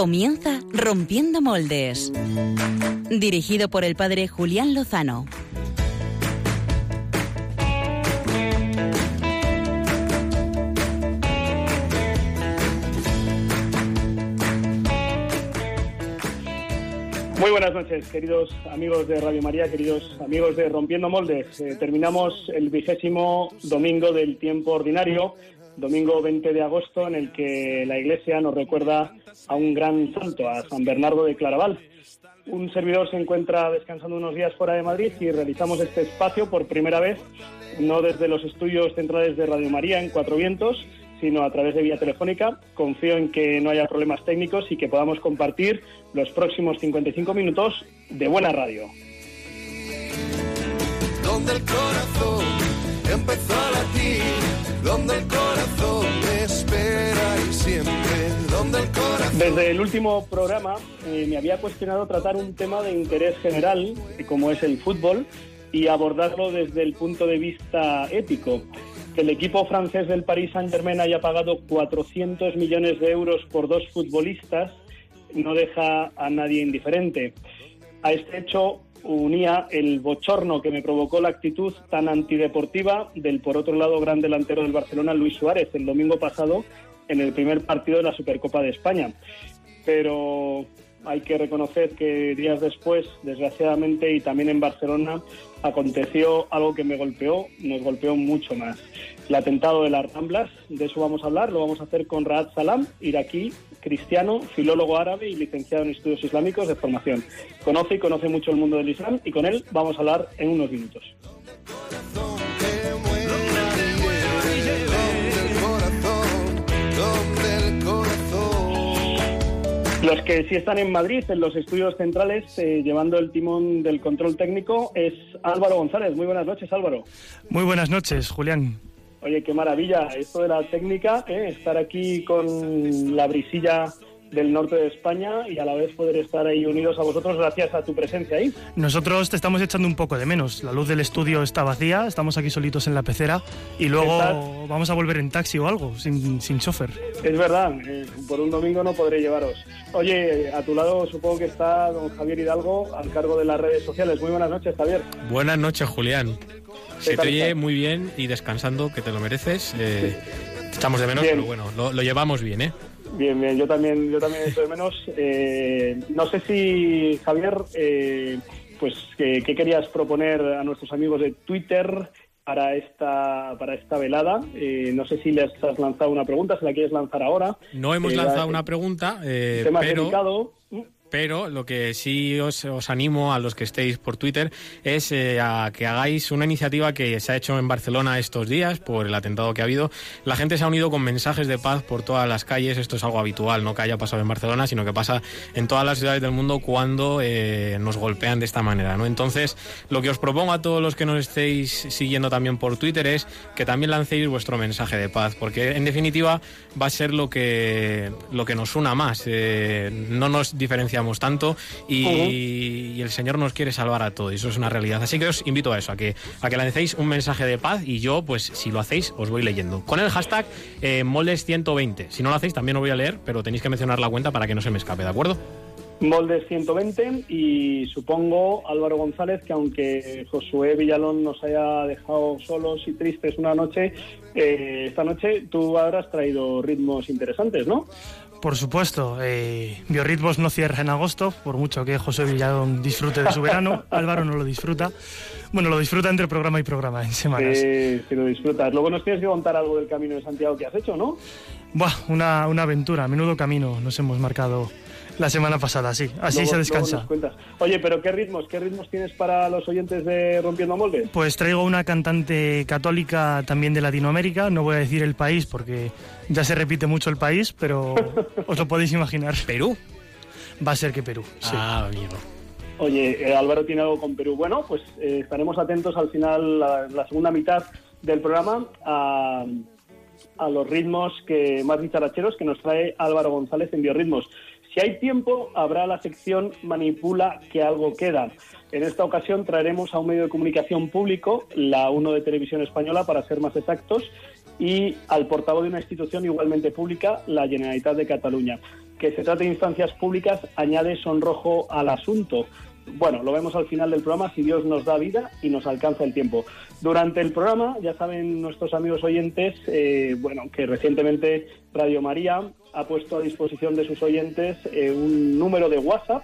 Comienza Rompiendo Moldes. Dirigido por el padre Julián Lozano. Muy buenas noches, queridos amigos de Radio María, queridos amigos de Rompiendo Moldes. Eh, terminamos el vigésimo domingo del tiempo ordinario, domingo 20 de agosto, en el que la Iglesia nos recuerda a un gran santo, a San Bernardo de Claraval. Un servidor se encuentra descansando unos días fuera de Madrid y realizamos este espacio por primera vez, no desde los estudios centrales de Radio María en Cuatro Vientos, sino a través de vía telefónica. Confío en que no haya problemas técnicos y que podamos compartir los próximos 55 minutos de buena radio. Empezó a latir, donde el corazón espera y siempre, donde el corazón... Desde el último programa eh, me había cuestionado tratar un tema de interés general, eh, como es el fútbol, y abordarlo desde el punto de vista ético que el equipo francés del Paris Saint-Germain haya pagado 400 millones de euros por dos futbolistas no deja a nadie indiferente. A este hecho unía el bochorno que me provocó la actitud tan antideportiva del, por otro lado, gran delantero del Barcelona, Luis Suárez, el domingo pasado en el primer partido de la Supercopa de España. Pero hay que reconocer que días después, desgraciadamente, y también en Barcelona, aconteció algo que me golpeó, nos golpeó mucho más. El atentado de las Ramblas, de eso vamos a hablar, lo vamos a hacer con Raad Salam, iraquí, cristiano, filólogo árabe y licenciado en estudios islámicos de formación. Conoce y conoce mucho el mundo del Islam y con él vamos a hablar en unos minutos. Los que sí están en Madrid, en los estudios centrales, eh, llevando el timón del control técnico, es Álvaro González. Muy buenas noches, Álvaro. Muy buenas noches, Julián. Oye, qué maravilla esto de la técnica, ¿eh? estar aquí con la brisilla del norte de España y a la vez poder estar ahí unidos a vosotros gracias a tu presencia ahí. Nosotros te estamos echando un poco de menos. La luz del estudio está vacía, estamos aquí solitos en la pecera y luego vamos a volver en taxi o algo, sin, sin chofer. Es verdad, eh, por un domingo no podré llevaros. Oye, a tu lado supongo que está don Javier Hidalgo al cargo de las redes sociales. Muy buenas noches, Javier. Buenas noches, Julián. Se te oye muy bien y descansando, que te lo mereces. Eh, Estamos de menos, Bien. pero bueno, lo, lo llevamos bien, ¿eh? Bien, bien, yo también, yo también estoy de menos. Eh, no sé si, Javier, eh, pues, ¿qué, qué querías proponer a nuestros amigos de Twitter para esta, para esta velada? Eh, no sé si les has lanzado una pregunta, si la quieres lanzar ahora. No hemos Eh, lanzado la- una pregunta, eh, tema pero, delicado. Pero lo que sí os, os animo a los que estéis por Twitter es eh, a que hagáis una iniciativa que se ha hecho en Barcelona estos días por el atentado que ha habido. La gente se ha unido con mensajes de paz por todas las calles. Esto es algo habitual, no que haya pasado en Barcelona, sino que pasa en todas las ciudades del mundo cuando eh, nos golpean de esta manera. Entonces, lo que os propongo a todos los que nos estéis siguiendo también por Twitter es que también lancéis vuestro mensaje de paz, porque en definitiva va a ser lo que, lo que nos una más. Eh, no nos tanto y, y el Señor nos quiere salvar a todos. Eso es una realidad. Así que os invito a eso, a que, a que lancéis un mensaje de paz y yo, pues si lo hacéis, os voy leyendo. Con el hashtag eh, moldes120. Si no lo hacéis, también os voy a leer, pero tenéis que mencionar la cuenta para que no se me escape, ¿de acuerdo? Moldes 120 y supongo, Álvaro González, que aunque Josué Villalón nos haya dejado solos y tristes una noche, eh, esta noche tú habrás traído ritmos interesantes, ¿no? Por supuesto, eh, Biorritmos no cierra en agosto, por mucho que José Villalón disfrute de su verano, Álvaro no lo disfruta. Bueno, lo disfruta entre programa y programa en semanas. Eh, si lo disfrutas. Luego nos tienes que contar algo del Camino de Santiago que has hecho, ¿no? Buah, una, una aventura, menudo camino nos hemos marcado la semana pasada, sí. Así Luego- se descansa. Oye, pero ¿qué ritmos? ¿Qué ritmos tienes para los oyentes de Rompiendo Moldes? Pues traigo una cantante católica también de Latinoamérica, no voy a decir el país porque ya se repite mucho el país, pero os lo podéis imaginar. Perú. Va a ser que Perú, sí. Ah, amigo. Oye, eh, Álvaro tiene algo con Perú. Bueno, pues eh, estaremos atentos al final, la, la segunda mitad del programa, a, a los ritmos que más dicharacheros que nos trae Álvaro González en Biorritmos. Si hay tiempo, habrá la sección Manipula que algo queda. En esta ocasión traeremos a un medio de comunicación público, la 1 de Televisión Española, para ser más exactos, y al portavoz de una institución igualmente pública, la Generalitat de Cataluña. que se trate de instancias públicas añade sonrojo al asunto. Bueno, lo vemos al final del programa si Dios nos da vida y nos alcanza el tiempo. Durante el programa, ya saben nuestros amigos oyentes, eh, bueno, que recientemente Radio María ha puesto a disposición de sus oyentes eh, un número de WhatsApp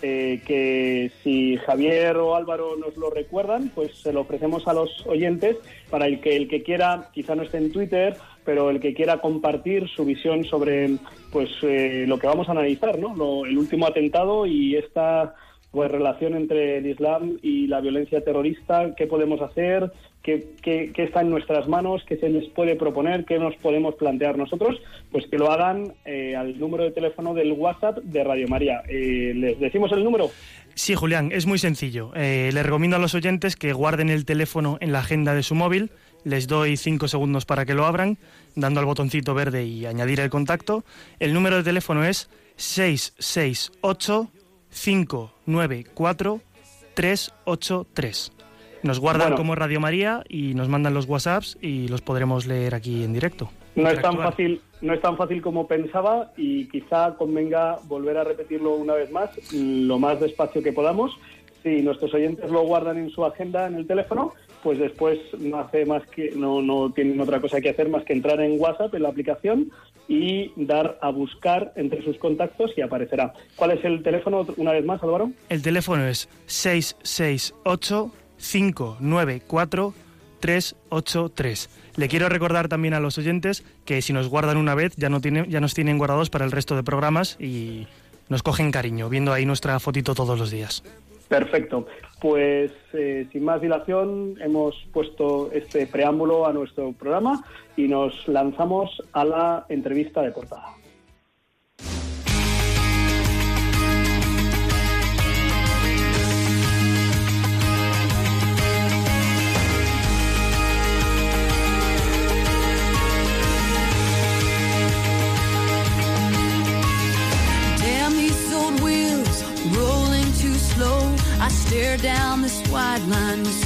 eh, que si Javier o Álvaro nos lo recuerdan, pues se lo ofrecemos a los oyentes para el que el que quiera, quizá no esté en Twitter, pero el que quiera compartir su visión sobre pues eh, lo que vamos a analizar, ¿no? Lo- el último atentado y esta pues relación entre el Islam y la violencia terrorista, qué podemos hacer, qué, qué- está en nuestras manos, qué se les puede proponer, qué nos podemos plantear nosotros, pues que lo hagan eh, al número de teléfono del WhatsApp de Radio María. Eh, ¿Les decimos el número? Sí, Julián, es muy sencillo. Eh, les recomiendo a los oyentes que guarden el teléfono en la agenda de su móvil. Les doy cinco segundos para que lo abran, dando al botoncito verde y añadir el contacto. El número de teléfono es 668 594 383. Nos guardan Bueno. como Radio María y nos mandan los WhatsApps y los podremos leer aquí en directo. No es tan fácil, no es tan fácil como pensaba y quizá convenga volver a repetirlo una vez más, lo más despacio que podamos. Si nuestros oyentes lo guardan en su agenda en el teléfono, pues después no hace más que no, no tienen otra cosa que hacer más que entrar en WhatsApp en la aplicación y dar a buscar entre sus contactos y aparecerá. ¿Cuál es el teléfono una vez más, Álvaro? El teléfono es 668 594 383. Le quiero recordar también a los oyentes que si nos guardan una vez ya, no tienen, ya nos tienen guardados para el resto de programas y nos cogen cariño viendo ahí nuestra fotito todos los días. Perfecto. Pues eh, sin más dilación hemos puesto este preámbulo a nuestro programa y nos lanzamos a la entrevista de portada.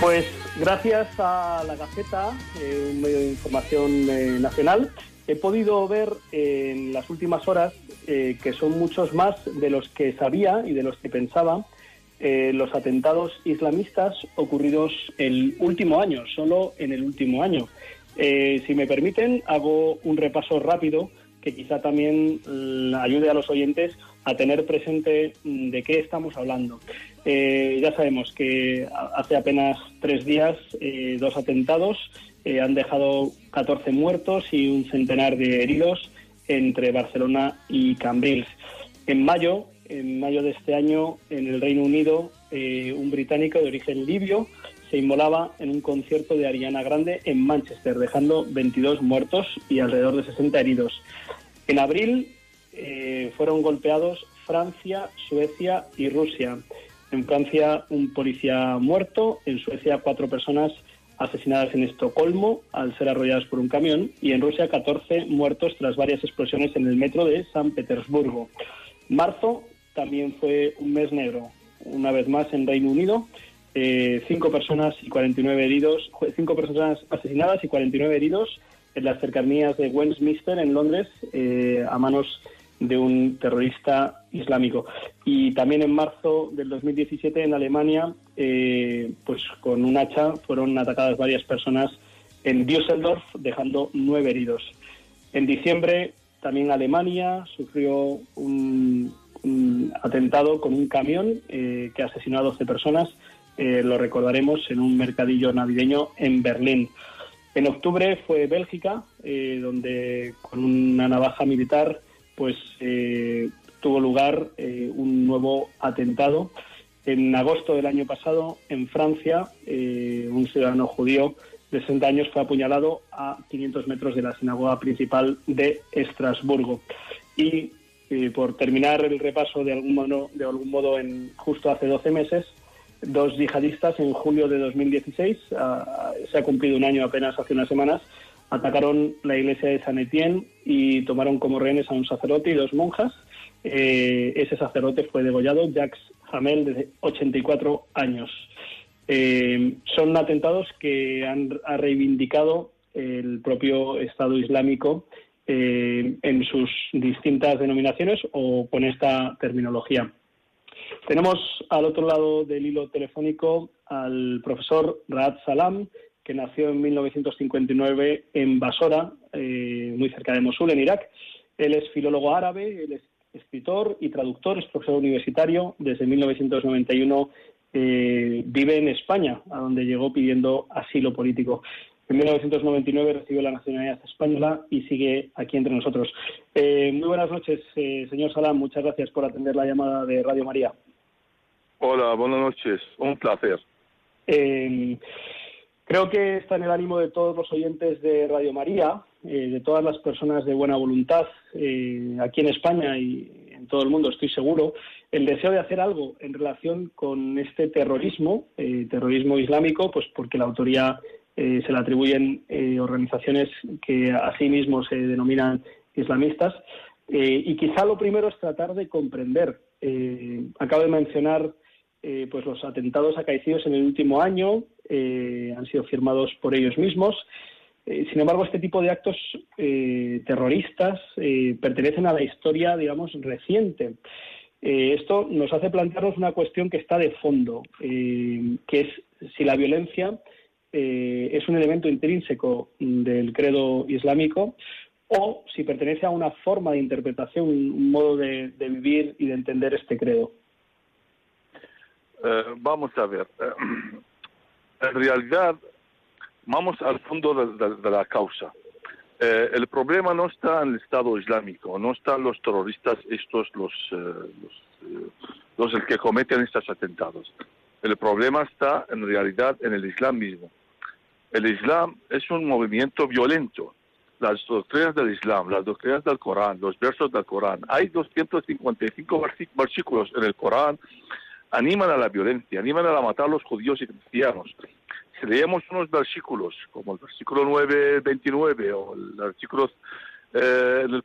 Pues gracias a la Gaceta, eh, un medio de información eh, nacional, he podido ver eh, en las últimas horas que son muchos más de los que sabía y de los que pensaba los atentados islamistas ocurridos el último año, solo en el último año. Si me permiten, hago un repaso rápido que quizá también mm, ayude a los oyentes a tener presente mm, de qué estamos hablando. Eh, ya sabemos que hace apenas tres días eh, dos atentados eh, han dejado 14 muertos y un centenar de heridos entre Barcelona y Cambrils. En mayo, en mayo de este año, en el Reino Unido, un británico de origen libio se inmolaba en un concierto de Ariana Grande en Manchester, dejando 22 muertos y alrededor de 60 heridos. En abril fueron golpeados Francia, Suecia y Rusia. En Francia un policía muerto, en Suecia cuatro personas asesinadas en Estocolmo al ser arrolladas por un camión y en Rusia 14 muertos tras varias explosiones en el metro de San Petersburgo. Marzo también fue un mes negro, una vez más en Reino Unido. eh, cinco personas y 49 heridos, cinco personas asesinadas y 49 heridos en las cercanías de Westminster en Londres eh, a manos de un terrorista islámico. Y también en marzo del 2017 en Alemania, eh, pues con un hacha fueron atacadas varias personas en Düsseldorf, dejando nueve heridos. En diciembre también Alemania sufrió un, atentado con un camión eh, que asesinó a 12 personas. Eh, lo recordaremos en un mercadillo navideño en Berlín. En octubre fue Bélgica, eh, donde con una navaja militar pues tuvo lugar eh, un nuevo atentado. En agosto del año pasado, en Francia, eh, un ciudadano judío de 60 años, fue apuñalado a 500 metros de la sinagoga principal de Estrasburgo. Y eh, por terminar el repaso de algún modo, de algún modo en justo hace 12 meses, dos yihadistas en julio de 2016, ah, se ha cumplido un año apenas hace unas semanas, atacaron la iglesia de San Etienne y tomaron como rehenes a un sacerdote y dos monjas. Eh, ese sacerdote fue degollado, Jacques Hamel, de 84 años. Eh, son atentados que han ha reivindicado el propio Estado Islámico eh, en sus distintas denominaciones o con esta terminología. Tenemos al otro lado del hilo telefónico al profesor Raad Salam, que nació en 1959 en Basora, muy cerca de Mosul, en Irak. Él es filólogo árabe, él es escritor y traductor, es profesor universitario. Desde 1991 eh, vive en España, a donde llegó pidiendo asilo político. En 1999 recibió la nacionalidad española y sigue aquí entre nosotros. Eh, muy buenas noches, eh, señor Salam. Muchas gracias por atender la llamada de Radio María. Hola, buenas noches. Un placer. Eh, creo que está en el ánimo de todos los oyentes de Radio María, de todas las personas de buena voluntad aquí en España y en todo el mundo, estoy seguro, el deseo de hacer algo en relación con este terrorismo, terrorismo islámico, pues porque la autoría eh, se le atribuyen eh, organizaciones que a sí mismos se denominan islamistas. Eh, y quizá lo primero es tratar de comprender. acabo de mencionar pues los atentados acaecidos en el último año, han sido firmados por ellos mismos. sin embargo, este tipo de actos terroristas pertenecen a la historia, digamos, reciente. esto nos hace plantearnos una cuestión que está de fondo, que es si la violencia eh, es un elemento intrínseco del credo islámico o si pertenece a una forma de interpretación, un modo de, vivir y de entender este credo. Eh, vamos a ver. Eh, en realidad, vamos al fondo de, la causa. el problema no está en el Estado Islámico, no están los terroristas, estos, los, los, los que cometen estos atentados. El problema está en realidad en el Islam mismo. El Islam es un movimiento violento. Las doctrinas del Islam, las doctrinas del Corán, los versos del Corán, hay 255 versículos en el Corán, animan a la violencia, animan a matar a los judíos y cristianos. Si leemos unos versículos, como el versículo 9, 29, o el versículo, eh, el,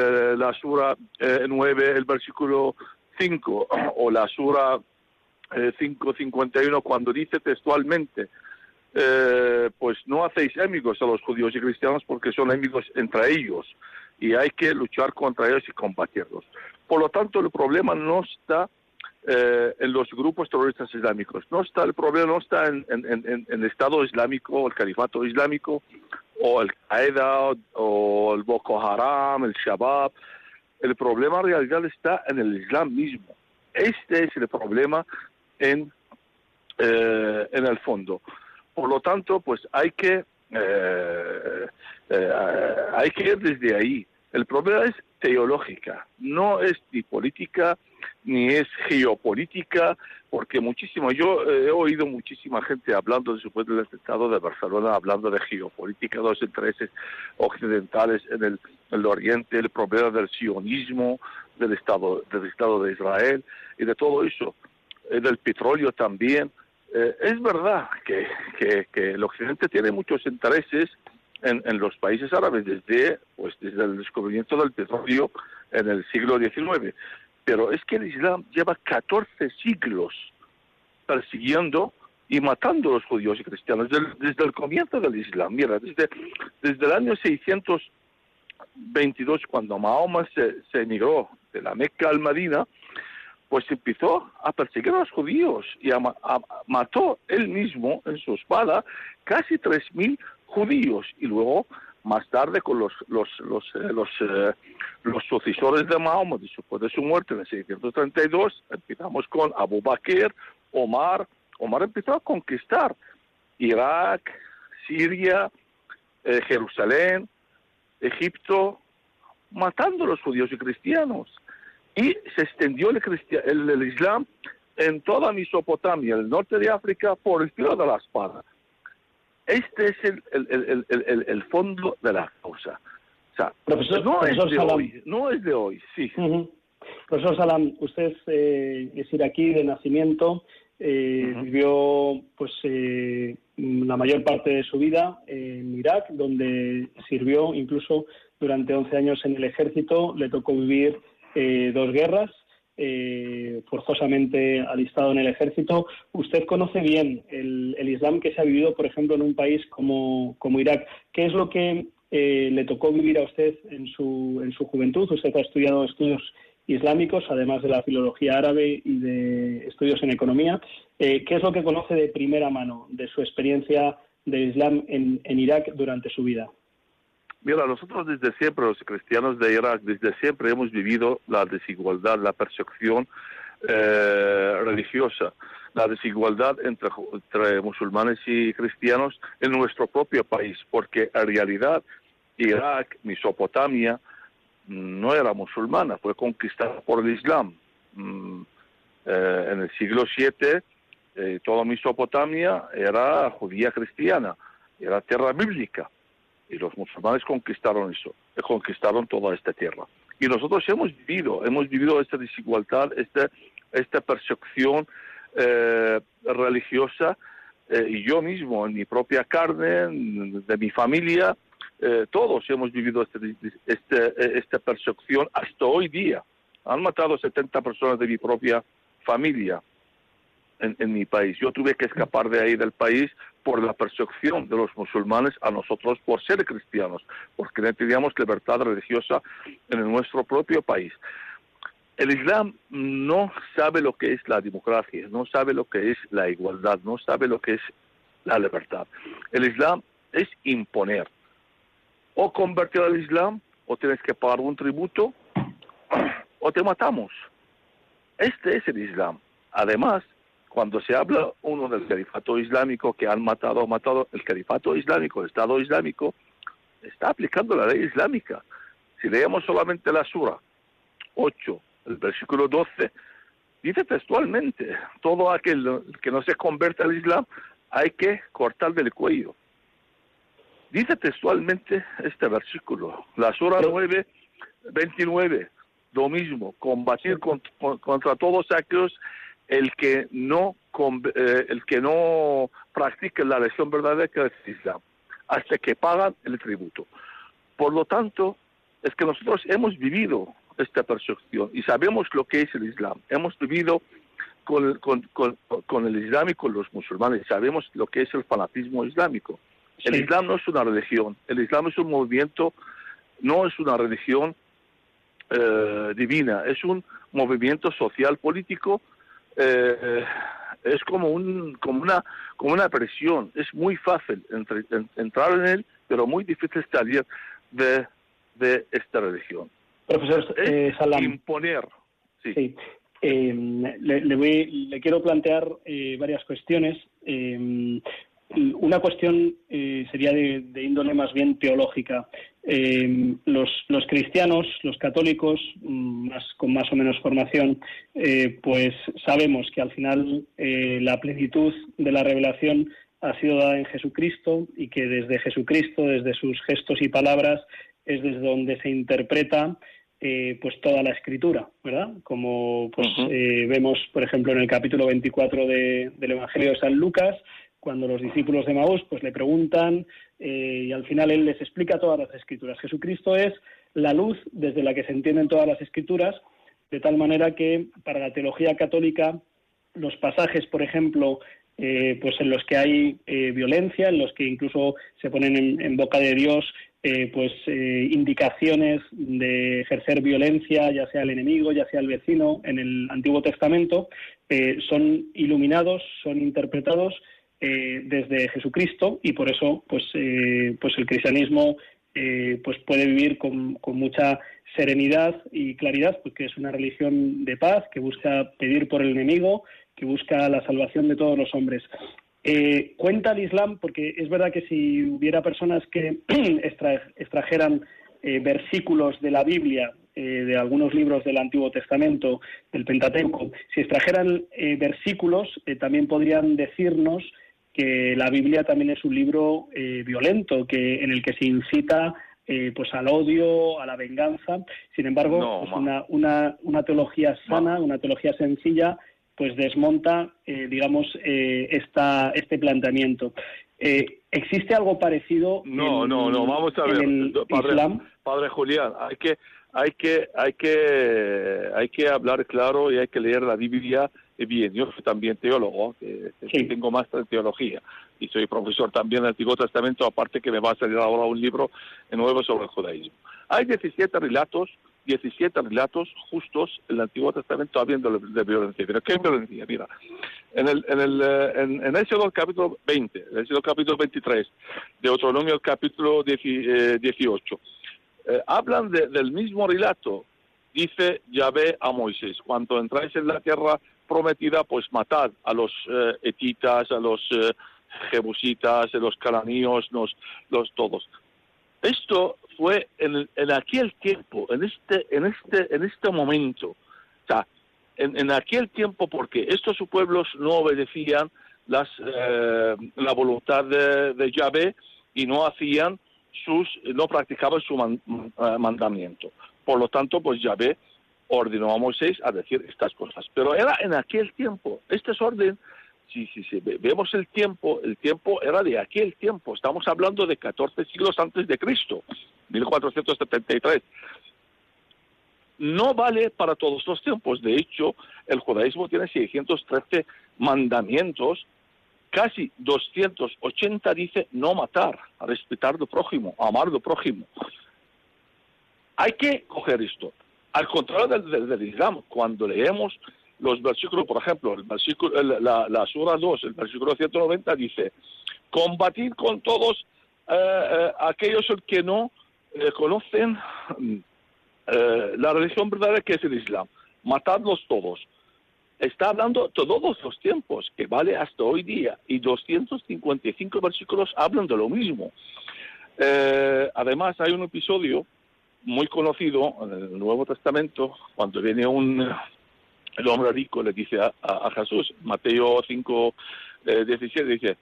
eh, la sura 9, eh, el versículo 5, o la sura 5, 51, cuando dice textualmente, eh, pues no hacéis amigos a los judíos y cristianos porque son enemigos entre ellos y hay que luchar contra ellos y combatirlos. Por lo tanto, el problema no está eh, en los grupos terroristas islámicos, no está el problema no está en, el Estado Islámico, el Califato Islámico, o el Qaeda, o el Boko Haram, el Shabab. El problema en realidad está en el Islam mismo. Este es el problema en, eh, en el fondo. Por lo tanto, pues hay que, eh, eh, hay que ir desde ahí. El problema es teológica, no es ni política ni es geopolítica, porque muchísimo, yo he oído muchísima gente hablando después del Estado de Barcelona, hablando de geopolítica, de los intereses occidentales en el, en el Oriente, el problema del sionismo, del Estado, del Estado de Israel y de todo eso, eh, del petróleo también. Eh, es verdad que, el Occidente tiene muchos intereses en, los países árabes desde, pues, desde el descubrimiento del petróleo en el siglo XIX, pero es que el Islam lleva 14 siglos persiguiendo y matando a los judíos y cristianos desde, el comienzo del Islam. Mira, desde, desde el año 622, cuando Mahoma se, se emigró de la Meca al Medina, pues empezó a perseguir a los judíos y mató él mismo en su espada casi 3.000 judíos y luego más tarde con los los los eh, los, eh, los sucesores de Mahoma después de su muerte en el 632 empezamos con Abu Bakr, Omar Omar empezó a conquistar Irak, Siria, eh, Jerusalén, Egipto, matando a los judíos y cristianos y se extendió el, el, Islam en toda Mesopotamia, el norte de África, por el filo de la espada. Este es el, el, el, el, el- el fondo de la causa. O sea, Profesor- no profesor es de Salam. hoy, no es de hoy, sí. Ujú. Profesor Salam, usted eh, es iraquí de nacimiento, eh, vivió pues eh, la mayor parte de su vida en Irak, donde sirvió incluso durante 11 años en el ejército, le tocó vivir eh, dos guerras, eh, forzosamente alistado en el ejército. Usted conoce bien el, Islam que se ha vivido, por ejemplo, en un país como, como Irak. ¿Qué es lo que eh, le tocó vivir a usted en su, en su juventud? Usted ha estudiado estudios islámicos, además de la filología árabe y de estudios en economía. Eh, ¿Qué es lo que conoce de primera mano de su experiencia del Islam en, en Irak durante su vida? Mira, nosotros desde siempre, los cristianos de Irak, desde siempre hemos vivido la desigualdad, la persecución eh, religiosa, la desigualdad entre, musulmanes y cristianos en nuestro propio país, porque en realidad Irak, Mesopotamia, mm, no era musulmana, fue conquistada por el Islam. Mm, eh, en el siglo VII, eh, toda Mesopotamia era judía cristiana, era tierra bíblica y los musulmanes conquistaron eso, eh, conquistaron toda esta tierra. Y nosotros hemos vivido, hemos vivido esta desigualdad, esta, esta persecución eh, religiosa, eh, y yo mismo, en mi propia carne, de mi familia, todos hemos vivido este, este, esta persecución hasta hoy día. Han matado 70 personas de mi propia familia en, en mi país. Yo tuve que escapar de ahí del país por la persecución de los musulmanes a nosotros por ser cristianos, porque no teníamos libertad religiosa en nuestro propio país. El Islam no sabe lo que es la democracia, no sabe lo que es la igualdad, no sabe lo que es la libertad. El Islam es imponer. O convertir al Islam, o tienes que pagar un tributo, o te matamos. Este es el Islam. Además, cuando se habla uno del califato islámico que han matado, matado, el califato islámico, el Estado islámico, está aplicando la ley islámica. Si leemos solamente la sura 8, el versículo 12, dice textualmente, todo aquel que no se convierte al Islam hay que cortarle el cuello. Dice textualmente este versículo, la sura 9, 29, lo mismo, combatir con- con- contra todos aquellos el que no eh, el que no practique la religión verdadera que es el Islam, hasta que pagan el tributo. Por lo tanto, es que nosotros hemos vivido esta persecución y sabemos lo que es el Islam. Hemos vivido con, con, con, con el Islam y con los musulmanes. Sabemos lo que es el fanatismo islámico. El. Islam no es una religión. El Islam es un movimiento, no es una religión eh, divina. Es un movimiento social político. Eh, es como un como una como una presión. Es muy fácil entre- en- entrar en él, pero muy difícil salir de, de esta religión. Profesor Es eh, Salam. imponer. Sí. Sí. Eh, le, le voy- le quiero plantear eh, varias cuestiones. Eh, una cuestión eh, sería de, de índole más bien teológica. Eh, los, los cristianos, los católicos, mm, más, con más o menos formación, eh, pues sabemos que al final eh, la plenitud de la revelación ha sido dada en Jesucristo y que desde Jesucristo, desde sus gestos y palabras, es desde donde se interpreta eh, pues toda la escritura, ¿verdad? Como pues eh, vemos, por ejemplo, en el capítulo 24 de- del Evangelio de San Lucas, cuando los discípulos de Maús pues le preguntan eh, y al final él les explica todas las escrituras. Jesucristo es la luz desde la que se entienden todas las escrituras, de tal manera que para la teología católica los pasajes, por ejemplo, eh, pues en los que hay eh, violencia, en los que incluso se ponen en, boca de Dios pues indicaciones de ejercer violencia, ya sea el enemigo, ya sea el vecino, en el Antiguo Testamento, son iluminados, son interpretados eh, desde Jesucristo y por eso pues eh, pues el cristianismo eh, pues puede vivir con, con mucha serenidad y claridad porque es una religión de paz que busca pedir por el enemigo que busca la salvación de todos los hombres. Eh, cuenta el Islam porque es verdad que si hubiera personas que extra- extrajeran eh, versículos de la Biblia eh, de algunos libros del Antiguo Testamento, del Pentateuco, si extrajeran versículos, también podrían decirnos que la Biblia también es un libro eh, violento, que en el que se incita eh, pues al odio, a la venganza. Sin embargo, No, pues una, una, una teología sana, una teología sencilla, pues desmonta, eh, digamos, eh, esta, este planteamiento. Eh, ¿Existe algo parecido No, en, no, no, vamos a ver, el padre, Islam? padre Julián, hay que, hay que, hay que, hay que hablar claro y hay que leer la Biblia bien. Yo soy también teólogo, que Sí. tengo máster en teología y soy profesor también del Antiguo Testamento, aparte que me va a salir ahora un libro nuevo sobre el judaísmo. Hay 17 relatos, 17 relatos justos en el Antiguo Testamento hablando de, violencia. Pero ¿qué violencia? Mira, en el, en el, eh, en, en Éxodo capítulo 20, en Éxodo capítulo 23, de Deuteronomio capítulo 10, eh, 18, eh, hablan de- del mismo relato. Dice Yahvé a Moisés, cuando entráis en la tierra prometida, pues matad a los eh, etitas, a los eh, jebusitas, a los cananíos, los, los todos. Esto fue en, en aquel tiempo, en este, en este, en este momento. O sea, en, en aquel tiempo, porque estos pueblos no obedecían las, eh, la voluntad de, de Yahvé y no hacían sus, no practicaban su eh, mandamiento. Por lo tanto, pues Yahvé ordenó a Moisés a decir estas cosas. Pero era en aquel tiempo. Este es orden, si, si, si ve- vemos el tiempo, el tiempo era de aquel tiempo. Estamos hablando de 14 siglos antes de Cristo, 1473 no vale para todos los tiempos. De hecho, el judaísmo tiene 613 mandamientos, casi 280 dice no matar, respetar al prójimo, amar al prójimo. Hay que coger esto. Al contrario del, Islam, cuando leemos los versículos, por ejemplo, el versículo, el- la, Sura 2, el versículo 190 dice, combatir con todos eh, eh, aquellos que no eh, conocen eh, la religión verdadera que es el Islam. Matadlos todos. Está hablando todos los tiempos, que vale hasta hoy día, y 255 versículos hablan de lo mismo. Además, hay un episodio muy conocido en el Nuevo Testamento, cuando viene un hombre rico le dice a Jesús, Mateo 5, eh, 17, dice,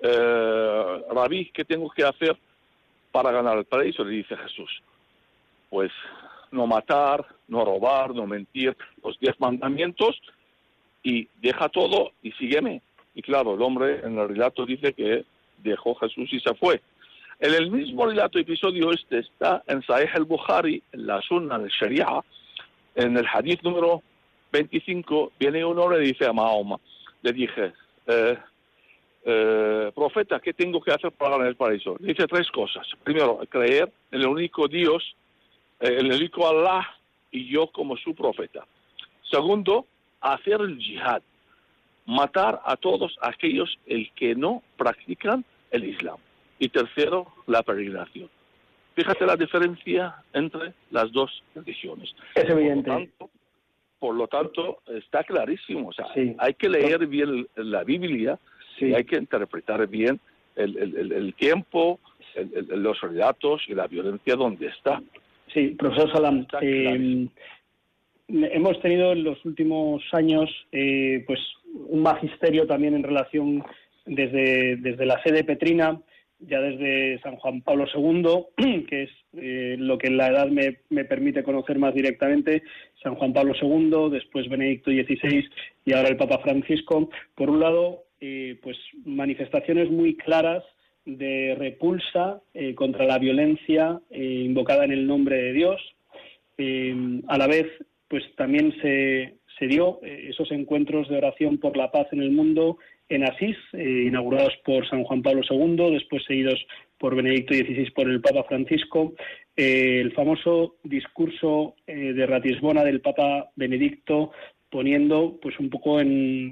eh, Rabí, ¿qué tengo que hacer para ganar el paraíso? Le dice Jesús, pues no matar, no robar, no mentir, los diez mandamientos y deja todo y sígueme. Y claro, el hombre en el relato dice que dejó Jesús y se fue. En el mismo relato, episodio este, está en Sahih al-Bukhari, en la Sunna del Sharia, en el hadith número 25, viene un hombre y dice a Mahoma, le dije, eh, eh, profeta, ¿qué tengo que hacer para ganar el paraíso? Le dice tres cosas. Primero, creer en el único Dios, eh, en el único Allah y yo como su profeta. Segundo, hacer el jihad, matar a todos aquellos el que no practican el Islam. Y tercero, la peregrinación. Fíjate la diferencia entre las dos religiones. Es evidente. Por lo tanto, por lo tanto, está clarísimo. O sea, Sí. hay que leer bien la Biblia Sí. y hay que interpretar bien el, el- el- tiempo, el- los relatos y la violencia donde está. Sí, profesor Salam, eh, hemos tenido en los últimos años eh, pues un magisterio también en relación desde, desde la sede petrina, ya desde San Juan Pablo II, que es eh, lo que la edad me, me permite conocer más directamente, San Juan Pablo II, después Benedicto XVI y ahora el Papa Francisco. Por un lado, eh, pues manifestaciones muy claras de repulsa eh, contra la violencia invocada en el nombre de Dios. A la vez, pues también se, se dio esos encuentros de oración por la paz en el mundo en Asís, eh, inaugurados por San Juan Pablo II, después seguidos por Benedicto XVI por el Papa Francisco. Eh, el famoso discurso eh, de Ratisbona del Papa Benedicto poniendo pues un poco encima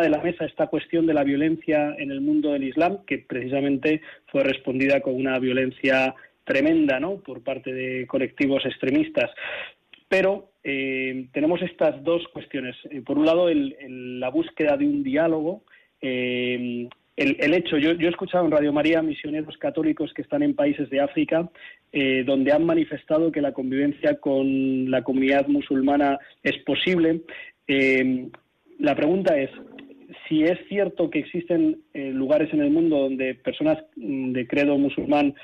de la mesa esta cuestión de la violencia en el mundo del Islam, que precisamente fue respondida con una violencia tremenda ¿no? por parte de colectivos extremistas. Pero eh, tenemos estas dos cuestiones. Eh, por un lado, el- la búsqueda de un diálogo. eh, el, hecho, yo, he escuchado en Radio María misioneros católicos que están en países de África, donde han manifestado que la convivencia con la comunidad musulmana es posible. La pregunta es, si es cierto que existen lugares en el mundo donde personas de credo musulmán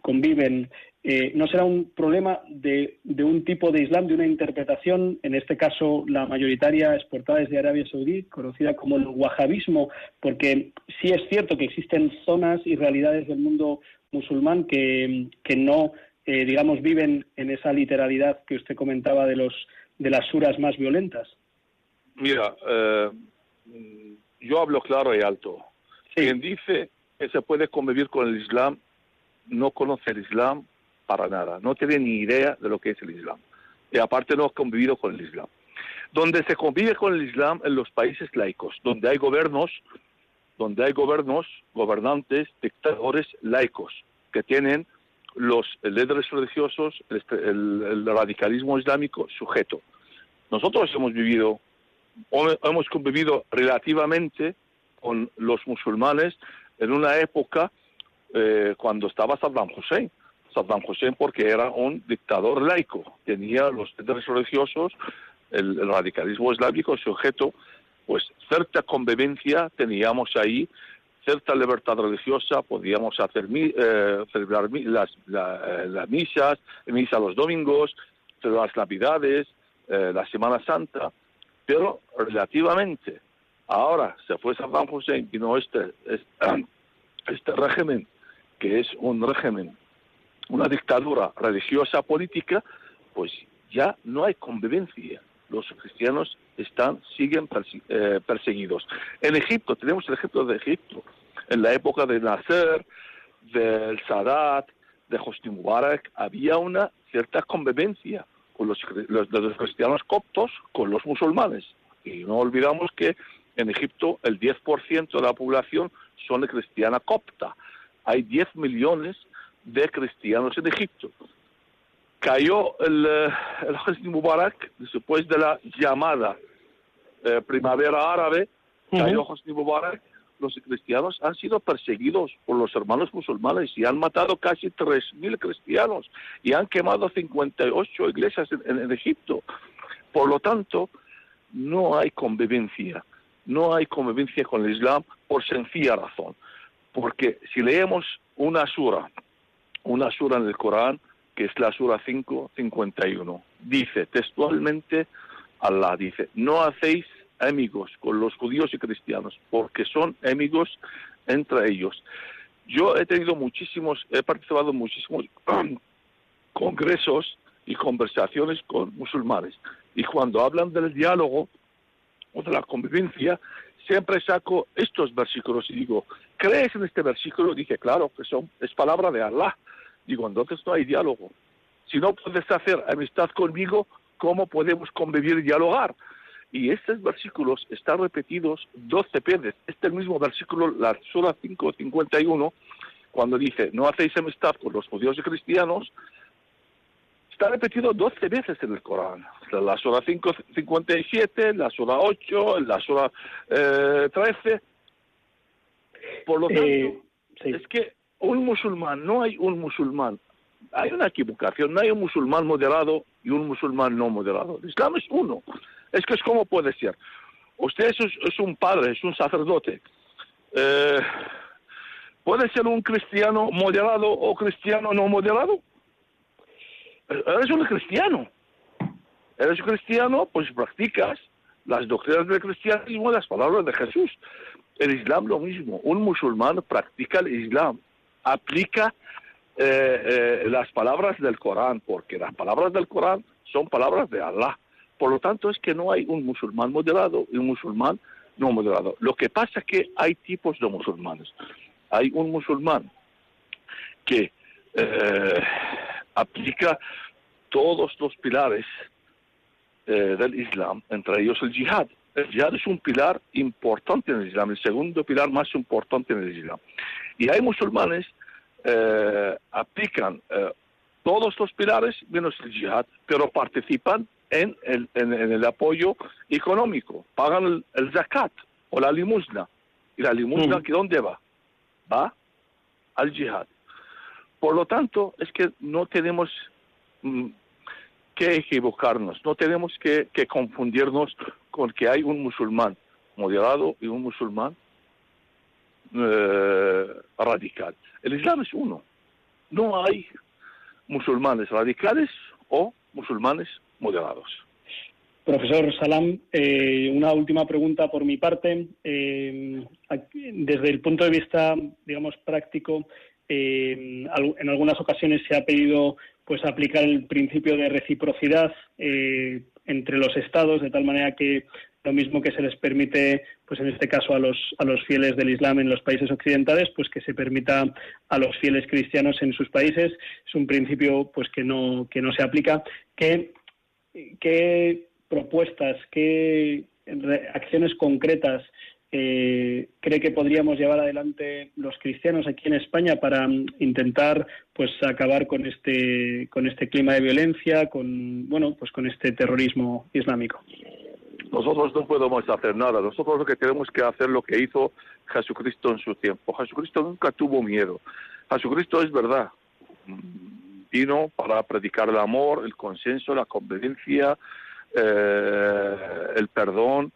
conviven, eh, ¿no será un problema de, de, un tipo de Islam, de una interpretación, en este caso la mayoritaria exportada desde Arabia Saudí, conocida como el wahabismo? Porque sí es cierto que existen zonas y realidades del mundo musulmán que, que no, digamos, viven en esa literalidad que usted comentaba de, los, de las suras más violentas. Mira, eh, yo hablo claro y alto. Quien dice que se puede convivir con el Islam no conoce el Islam para nada, no tiene ni idea de lo que es el Islam. Y aparte no ha convivido con el Islam. Donde se convive con el Islam en los países laicos, donde hay gobiernos, donde hay gobiernos, gobernantes, dictadores laicos, que tienen los líderes religiosos, el radicalismo islámico sujeto. Nosotros hemos vivido hemos convivido relativamente con los musulmanes en una época eh, cuando estaba Saddam Hussein. Saddam Hussein porque era un dictador laico, tenía los líderes religiosos, el, radicalismo islámico sujeto, pues cierta convivencia teníamos ahí, cierta libertad religiosa, podíamos hacer eh, celebrar las, eh, las misas, misa los domingos, las navidades, la Semana Santa, pero relativamente ahora se fue Saddam Hussein y no este, este, régimen, que es un régimen, una dictadura religiosa política, pues ya no hay convivencia. Los cristianos están, siguen eh, perseguidos. En Egipto, tenemos el ejemplo de Egipto, en la época de Nasser, del Sadat, de Hosni Mubarak, había una cierta convivencia con los, los, cristianos coptos con los musulmanes. Y no olvidamos que en Egipto el 10% de la población son de cristiana copta. Hay 10 millones de cristianos en Egipto. Cayó el, eh, el Mubarak después de la llamada eh, primavera árabe, cayó Hosni Mubarak los cristianos han sido perseguidos por los hermanos musulmanes y han matado casi 3.000 cristianos y han quemado 58 iglesias en, Egipto. Por lo tanto, no hay convivencia, no hay convivencia con el Islam por sencilla razón. Porque si leemos una sura, una sura en el Corán, que es la sura 551, dice textualmente, Allah dice, no hacéis amigos con los judíos y cristianos, porque son amigos entre ellos. Yo he tenido muchísimos, he participado en muchísimos congresos y conversaciones con musulmanes. Y cuando hablan del diálogo o de la convivencia, siempre saco estos versículos y digo, ¿crees en este versículo? Dije, claro, que son, es palabra de Allah. Digo, entonces no hay diálogo. Si no puedes hacer amistad conmigo, ¿cómo podemos convivir y dialogar? Y estos versículos están repetidos 12 veces. Este mismo versículo, la Sura 551, cuando dice, no hacéis amistad con los judíos y cristianos, está repetido 12 veces en el Corán. La Sura 557, la Sura 8, la Sura 13. Por lo eh, tanto, es que un musulmán, no hay un musulmán. Hay una equivocación, no hay un musulmán moderado y un musulmán no moderado. El Islam es uno. Es que es como puede ser. Usted es, un padre, es un sacerdote. Eh, ¿Puede ser un cristiano moderado o cristiano no moderado? Eres un cristiano. Eres un cristiano, pues practicas las doctrinas del cristianismo, las palabras de Jesús. El Islam lo mismo. Un musulmán practica el Islam, aplica eh, eh, las palabras del Corán, porque las palabras del Corán son palabras de Allah. Por lo tanto, es que no hay un musulmán moderado y un musulmán no moderado. Lo que pasa es que hay tipos de musulmanes. Hay un musulmán que eh, aplica todos los pilares eh, del Islam, entre ellos el yihad. El yihad es un pilar importante en el Islam, el segundo pilar más importante en el Islam. Y hay musulmanes eh, aplican todos los pilares menos el yihad, pero participan en el, en, el apoyo económico, pagan el, zakat o la limosna. ¿Y la limosna mm. que dónde va? Va al jihad. Por lo tanto, es que no tenemos mm, que equivocarnos, no tenemos que, confundirnos con que hay un musulmán moderado y un musulmán eh, radical. El Islam es uno. No hay musulmanes radicales o musulmanes moderados. Profesor Salam, eh, una última pregunta por mi parte. Eh, desde el punto de vista, digamos, práctico, eh, en algunas ocasiones se ha pedido pues aplicar el principio de reciprocidad eh, entre los estados, de tal manera que lo mismo que se les permite, pues en este caso a los a los fieles del Islam en los países occidentales, pues que se permita a los fieles cristianos en sus países. Es un principio pues que no que no se aplica. ¿Qué, qué propuestas, qué acciones concretas eh, cree que podríamos llevar adelante los cristianos aquí en España para mm, intentar pues acabar con este con este clima de violencia, con bueno pues con este terrorismo islámico? Nosotros no podemos hacer nada. Nosotros lo que tenemos que hacer lo que hizo Jesucristo en su tiempo. Jesucristo nunca tuvo miedo. Jesucristo es verdad. Vino para predicar el amor, el consenso, la convivencia, eh, el perdón,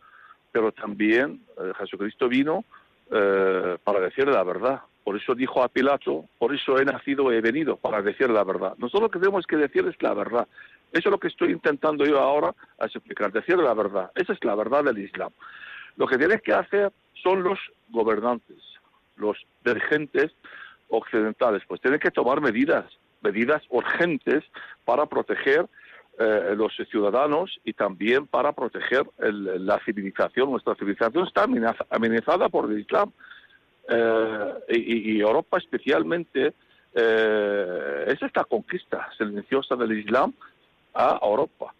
pero también eh, Jesucristo vino eh, para decir la verdad. Por eso dijo a Pilato, por eso he nacido he venido, para decir la verdad. Nosotros lo que tenemos que decir es la verdad. Eso es lo que estoy intentando yo ahora explicar, decir la verdad. Esa es la verdad del Islam. Lo que tienes que hacer son los gobernantes, los dirigentes occidentales, pues tienen que tomar medidas, medidas urgentes para proteger eh, los ciudadanos y también para proteger el- la civilización. Nuestra civilización está amenaza- amenazada por el Islam. Eh, y, Europa especialmente eh, es esta conquista silenciosa del Islam a Europa.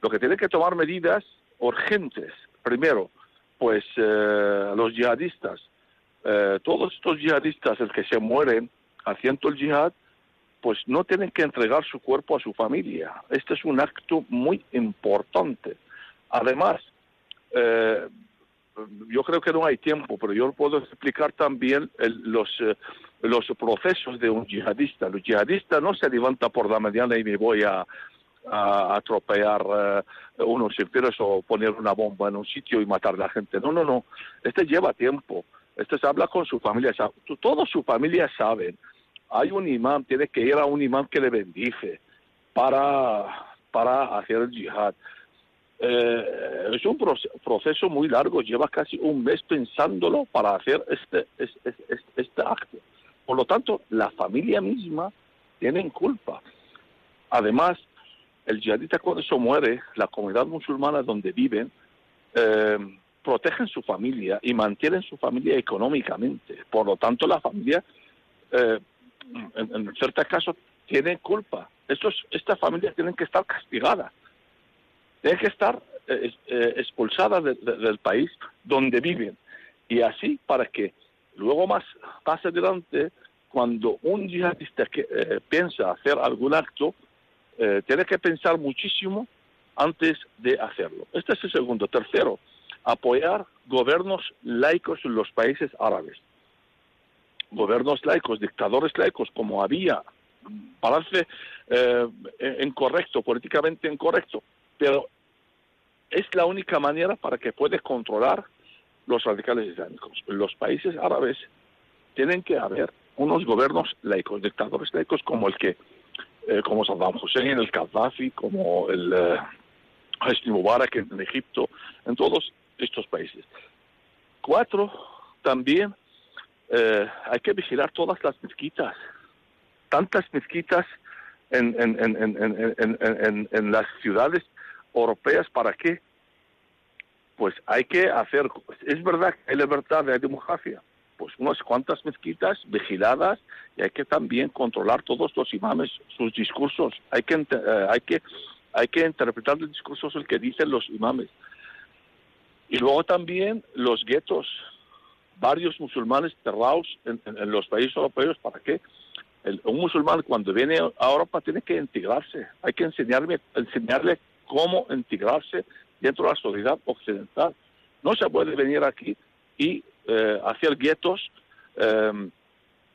Lo que tiene que tomar medidas urgentes. Primero, pues eh, los yihadistas, todos estos yihadistas, el que se mueren haciendo el yihad, pues no tienen que entregar su cuerpo a su familia. Este es un acto muy importante. Además, eh, yo creo que no hay tiempo, pero yo puedo explicar también los, eh, los procesos de un yihadista. Los yihadistas no se levanta por la mañana y me voy a, atropellar eh, unos civiles o poner una bomba en un sitio y matar a la gente. No, no, no. Este lleva tiempo. Este se habla con su familia. Toda su familia saben. Hay un imán, tiene que ir a un imán que le bendice para, para hacer el yihad. Eh, es un proce- proceso muy largo, lleva casi un mes pensándolo para hacer este, es- es- es- este acto. Por lo tanto, la familia misma tiene culpa. Además, el yihadista cuando se muere, la comunidad musulmana donde viven, eh, protegen su familia y mantienen su familia económicamente. Por lo tanto, la familia, eh, en, en ciertos casos, tiene culpa. Estos, estas familias tienen que estar castigadas tienen que estar eh, eh, expulsadas de- de- del país donde viven. Y así para que luego más, más adelante, cuando un yihadista que, eh, piensa hacer algún acto, eh, tiene que pensar muchísimo antes de hacerlo. Este es el segundo. Tercero, apoyar gobiernos laicos en los países árabes. Gobiernos laicos, dictadores laicos, como había, parece eh, incorrecto, políticamente incorrecto, pero es la única manera para que puedas controlar los radicales islámicos. Los países árabes tienen que haber unos gobiernos laicos, dictadores laicos como el que, eh, como Saddam Hussein, el Gaddafi, como el eh, Mubarak en Egipto, en todos estos países. Cuatro, también eh, hay que vigilar todas las mezquitas, tantas mezquitas en, en, en, en, las ciudades europeas, ¿para qué? Pues hay que hacer, es verdad que hay libertad de democracia, pues unas cuantas mezquitas vigiladas y hay que también controlar todos los imames, sus discursos, hay que, eh, hay que, hay que interpretar los discursos que dicen los imames. Y luego también los guetos, varios musulmanes cerrados en, en- en los países europeos, ¿para qué? El- un musulmán cuando viene a Europa tiene que integrarse, hay que enseñarle, enseñarle cómo integrarse dentro de la sociedad occidental. No se puede venir aquí y eh, hacer guetos eh,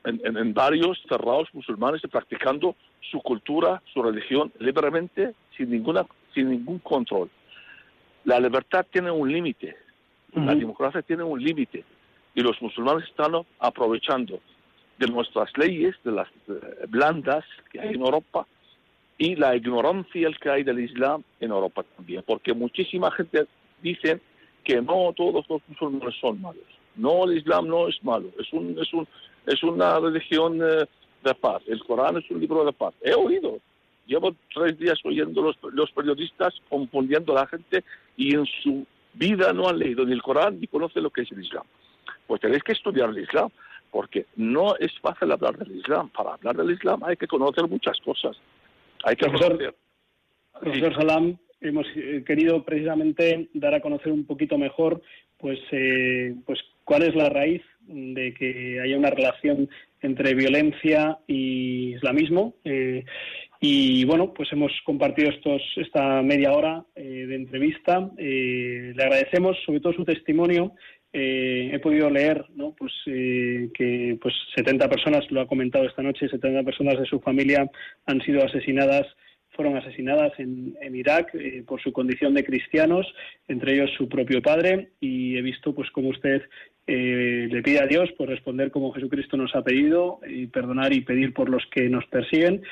en, varios cerrados musulmanes practicando su cultura, su religión libremente, sin, ninguna, sin ningún control. La libertad tiene un límite La democracia tiene un límite y los musulmanes están aprovechando de nuestras leyes, de las eh, blandas que hay en Europa y la ignorancia que hay del Islam en Europa también, porque muchísima gente dice que no todos los musulmanes son malos. No, el Islam no es malo, es un es un es una religión eh, de paz. El Corán es un libro de paz. He oído, llevo tres días oyendo los, los periodistas confundiendo a la gente y en su vida no han leído ni el Corán ni conocen lo que es el Islam. Pues tenéis que estudiar el Islam, porque no es fácil hablar del Islam. Para hablar del Islam hay que conocer muchas cosas. Hay que Profesor, conocer. Profesor Salam, hemos eh, querido precisamente dar a conocer un poquito mejor, pues, eh, pues cuál es la raíz de que haya una relación entre violencia y islamismo. eh, y bueno, pues hemos compartido estos, esta media hora eh, de entrevista. Eh, le agradecemos sobre todo su testimonio. Eh, he podido leer ¿no? pues, eh, que pues 70 personas, lo ha comentado esta noche, 70 personas de su familia han sido asesinadas fueron asesinadas en, en Irak eh, por su condición de cristianos, entre ellos su propio padre, y he visto pues como usted le pide a Dios por responder como Jesucristo nos ha pedido, y perdonar y pedir por los que nos persiguen.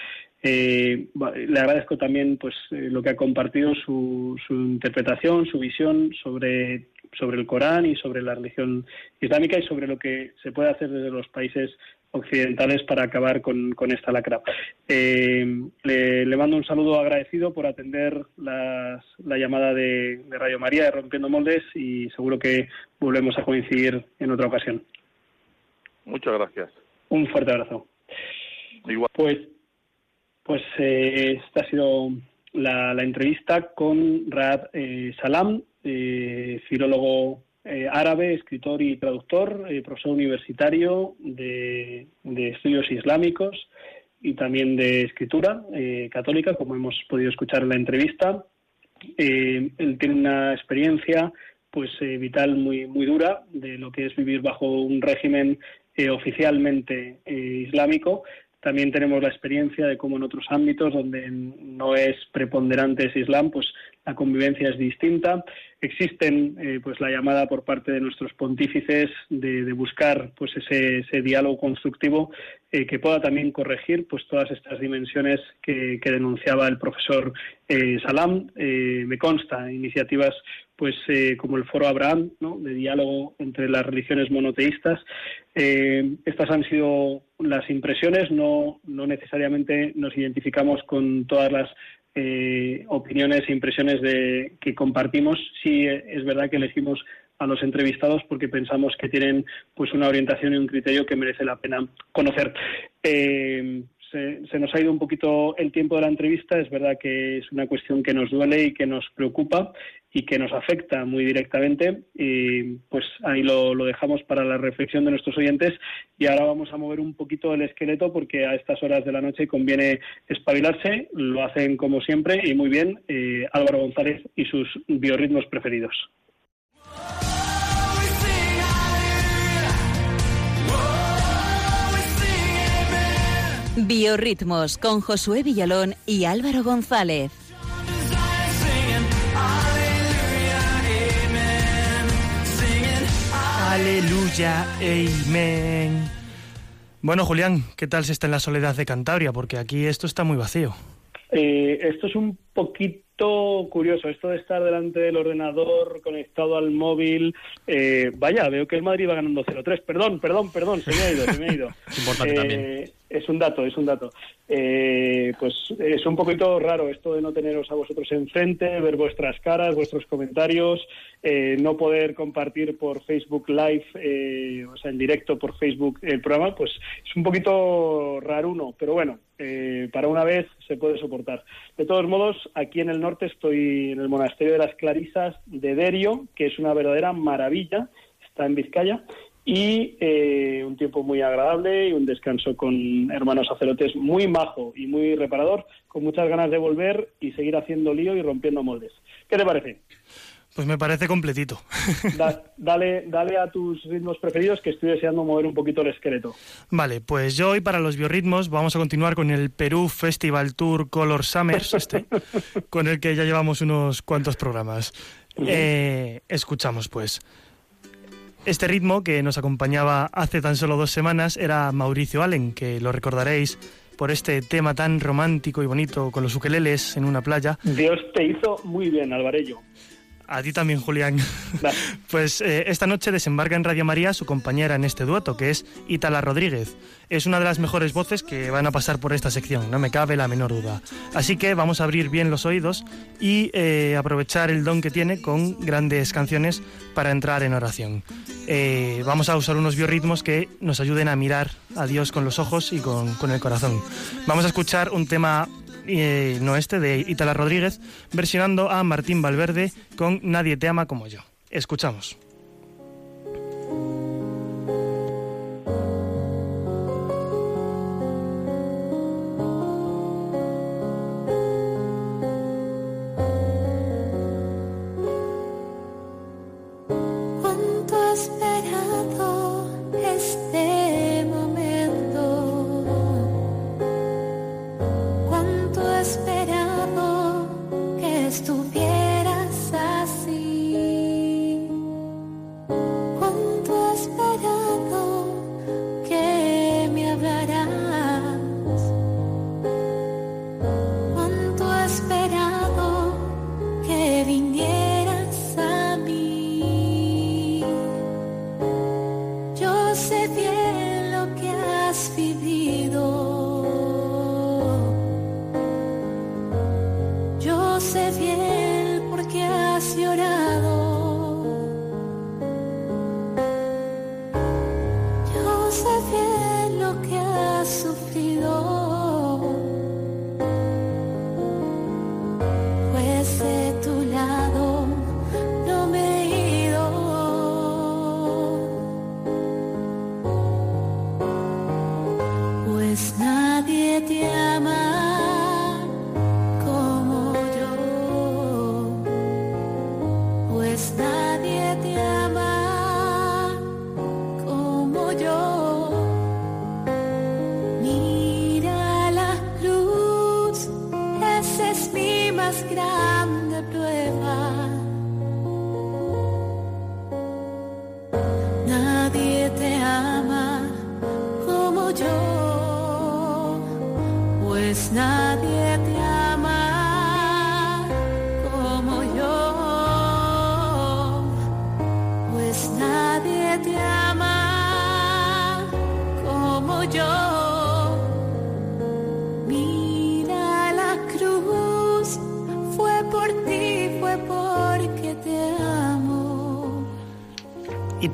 Le agradezco también pues lo que ha compartido su, su interpretación, su visión sobre, sobre el Corán y sobre la religión islámica y sobre lo que se puede hacer desde los países occidentales para acabar con, con esta lacra. Eh, le, le mando un saludo agradecido por atender las- la llamada de, de Radio María de Rompiendo Moldes y seguro que volvemos a coincidir en otra ocasión. Muchas gracias. Un fuerte abrazo. Igual. Pues, pues eh, esta ha sido la, entrevista con Raad eh, Salam, eh, filólogo eh, árabe, escritor y traductor, profesor universitario de, estudios islámicos y también de escritura católica, como hemos podido escuchar en la entrevista. Él tiene una experiencia pues vital muy muy dura de lo que es vivir bajo un régimen oficialmente islámico. También tenemos la experiencia de cómo en otros ámbitos donde no es preponderante ese Islam, pues la convivencia es distinta. Existen eh, pues la llamada por parte de nuestros pontífices de, buscar pues ese, ese diálogo constructivo eh, que pueda también corregir pues todas estas dimensiones que, que denunciaba el profesor eh, Salam. Me consta iniciativas pues como el Foro Abraham, ¿no? de diálogo entre las religiones monoteístas. Estas han sido las impresiones, no, no necesariamente nos identificamos con todas las eh, opiniones e impresiones de, que compartimos. Sí eh, es verdad que elegimos a los entrevistados porque pensamos que tienen pues una orientación y un criterio que merece la pena conocer. Eh, se, nos ha ido un poquito el tiempo de la entrevista. Es verdad que es una cuestión que nos duele y que nos preocupa y que nos afecta muy directamente. Y pues ahí lo, lo, dejamos para la reflexión de nuestros oyentes. Y ahora vamos a mover un poquito el esqueleto porque a estas horas de la noche conviene espabilarse. Lo hacen como siempre y muy bien eh, Álvaro González y sus biorritmos preferidos. Biorritmos con Josué Villalón y Álvaro González. Aleluya, amén. Bueno, Julián, ¿qué tal se está en la soledad de Cantabria? Porque aquí esto está muy vacío. Eh, esto es un poquito curioso, esto de estar delante del ordenador conectado al móvil. Eh, vaya, veo que el Madrid va ganando 0-3. Perdón, perdón, perdón, se me ha ido, se me ha ido. es importante eh, también. Es un dato, es un dato. Eh, pues es un poquito raro esto de no teneros a vosotros enfrente, ver vuestras caras, vuestros comentarios, eh, no poder compartir por Facebook Live, eh, o sea, en directo por Facebook el programa, pues es un poquito raruno, pero bueno, eh, para una vez se puede soportar. De todos modos, aquí en el norte estoy en el monasterio de las Clarisas de Derio, que es una verdadera maravilla, está en Vizcaya, y eh, un tiempo muy agradable y un descanso con hermanos sacerdotes muy majo y muy reparador, con muchas ganas de volver y seguir haciendo lío y rompiendo moldes. ¿Qué te parece? Pues me parece completito. Da, dale, dale a tus ritmos preferidos que estoy deseando mover un poquito el esqueleto. Vale, pues yo hoy para los biorritmos vamos a continuar con el Perú Festival Tour Color Summers, este, con el que ya llevamos unos cuantos programas. Eh, escuchamos pues. Este ritmo que nos acompañaba hace tan solo dos semanas era Mauricio Allen, que lo recordaréis por este tema tan romántico y bonito con los ukeleles en una playa. Dios te hizo muy bien, Alvarello. A ti también, Julián. pues eh, esta noche desembarca en Radio María su compañera en este dueto, que es Itala Rodríguez. Es una de las mejores voces que van a pasar por esta sección, no me cabe la menor duda. Así que vamos a abrir bien los oídos y eh, aprovechar el don que tiene con grandes canciones para entrar en oración. Eh, vamos a usar unos biorritmos que nos ayuden a mirar a Dios con los ojos y con, con el corazón. Vamos a escuchar un tema eh, no este, de Itala Rodríguez, versionando a Martín Valverde con Nadie te ama como yo. Escuchamos.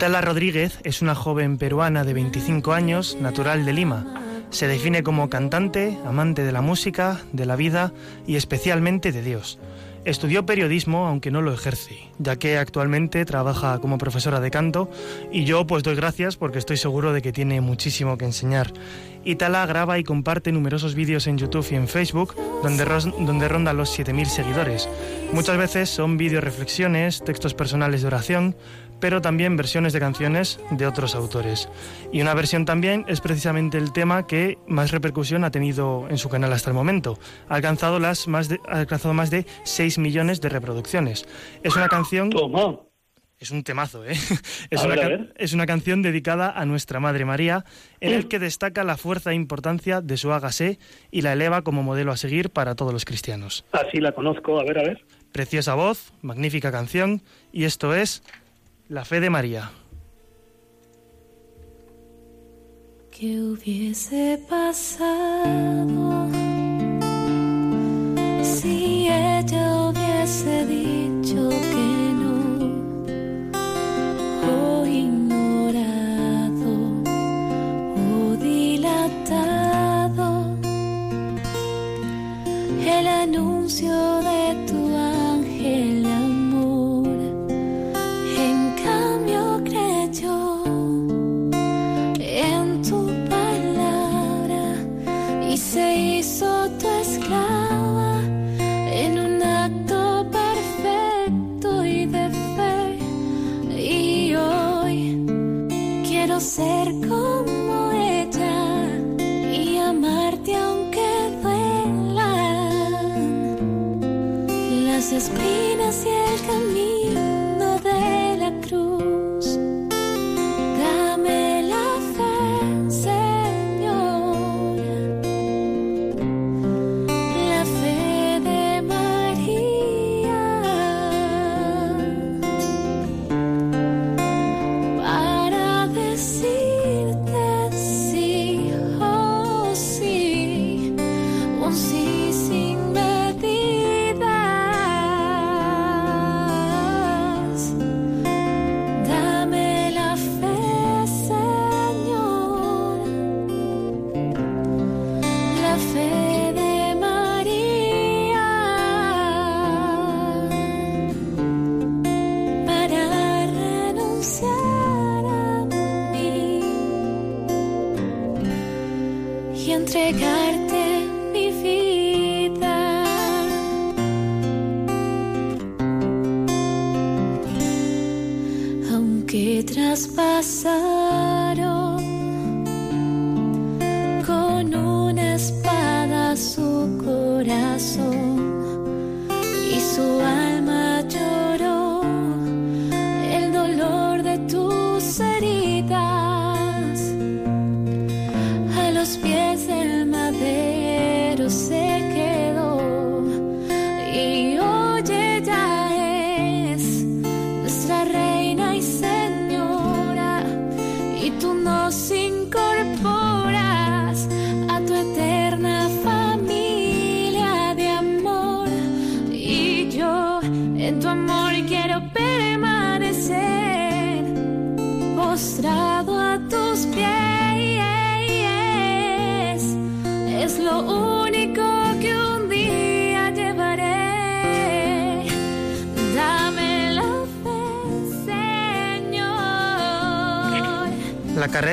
Itala Rodríguez es una joven peruana de 25 años, natural de Lima. Se define como cantante, amante de la música, de la vida y especialmente de Dios. Estudió periodismo, aunque no lo ejerce, ya que actualmente trabaja como profesora de canto y yo pues doy gracias porque estoy seguro de que tiene muchísimo que enseñar. Itala graba y comparte numerosos vídeos en YouTube y en Facebook donde, donde ronda los 7.000 seguidores. Muchas veces son vídeos reflexiones, textos personales de oración, pero también versiones de canciones de otros autores. Y una versión también es precisamente el tema que más repercusión ha tenido en su canal hasta el momento. Ha alcanzado, las más de, ha alcanzado más de 6 millones de reproducciones. Es una canción... Es un temazo, ¿eh? Es, una, es una, canción dedicada a nuestra Madre María, en el que destaca la fuerza e importancia de su hágase y la eleva como modelo a seguir para todos los cristianos. Así la conozco, a ver, a ver. Preciosa voz, magnífica canción, y esto es la fe de María. ¿Qué hubiese pasado si ella hubiese dicho que no? O ignorado o dilatado el anuncio de tu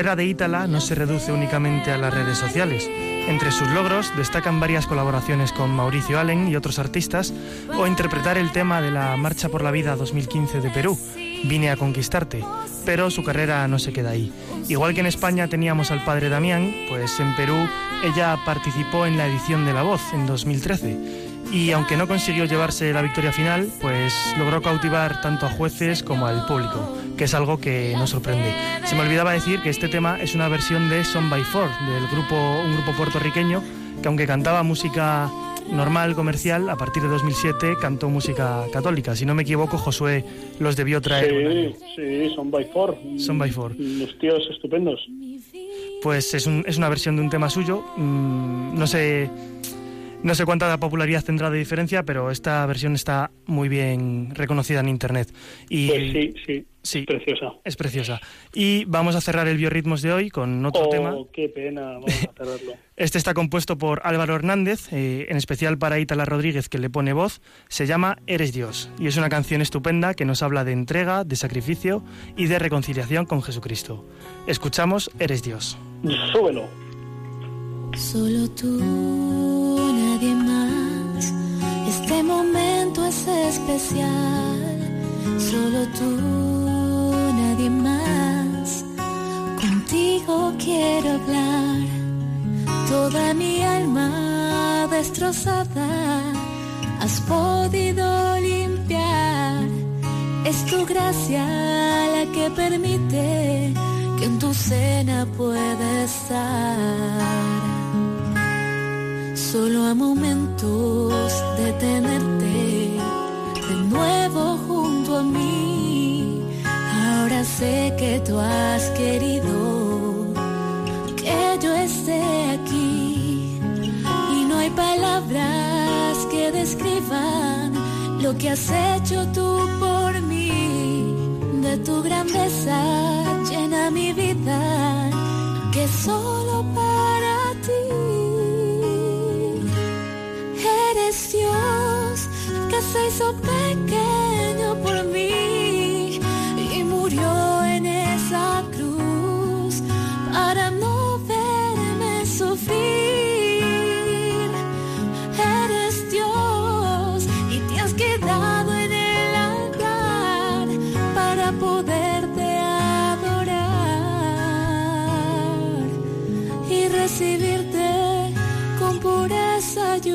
carrera de Ítala no se reduce únicamente a las redes sociales. Entre sus logros destacan varias colaboraciones con Mauricio Allen y otros artistas o interpretar el tema de la Marcha por la Vida 2015 de Perú, Vine a conquistarte, pero su carrera no se queda ahí. Igual que en España teníamos al padre Damián, pues en Perú ella participó en la edición de La Voz en 2013 y aunque no consiguió llevarse la victoria final, pues logró cautivar tanto a jueces como al público, que es algo que nos sorprende. Se me olvidaba decir que este tema es una versión de Son by Four, del grupo, un grupo puertorriqueño que aunque cantaba música normal, comercial, a partir de 2007 cantó música católica. Si no me equivoco, Josué los debió traer. Sí, sí, son by four. Son by four. Los tíos estupendos. Pues es, un- es una versión de un tema suyo. Mm, no sé. No sé cuánta popularidad tendrá de diferencia, pero esta versión está muy bien reconocida en internet. Y Pues sí, sí, sí, preciosa. es preciosa. Y vamos a cerrar el biorritmos de hoy con otro Oh, tema. qué pena, vamos a cerrarlo. Este está compuesto por Álvaro Hernández, eh, en especial para Ítala Rodríguez, que le pone voz. Se llama Eres Dios y es una canción estupenda que nos habla de entrega, de sacrificio y de reconciliación con Jesucristo. Escuchamos Eres Dios. Súbelo. Solo tú. Este momento es especial. Solo tú, nadie más. Contigo quiero hablar. Toda mi alma destrozada has podido limpiar. Es tu gracia la que permite que en tu cena pueda estar. Solo a momentos de tenerte de nuevo junto a mí. Ahora sé que tú has querido que yo esté aquí. Y no hay palabras que describan lo que has hecho tú por mí. De tu grandeza llena mi vida, que solo para ti. Se hizo pequeño por mí y murió en esa cruz para no verme sufrir. Eres Dios y te has quedado en el altar para poderte adorar y recibirte con pureza y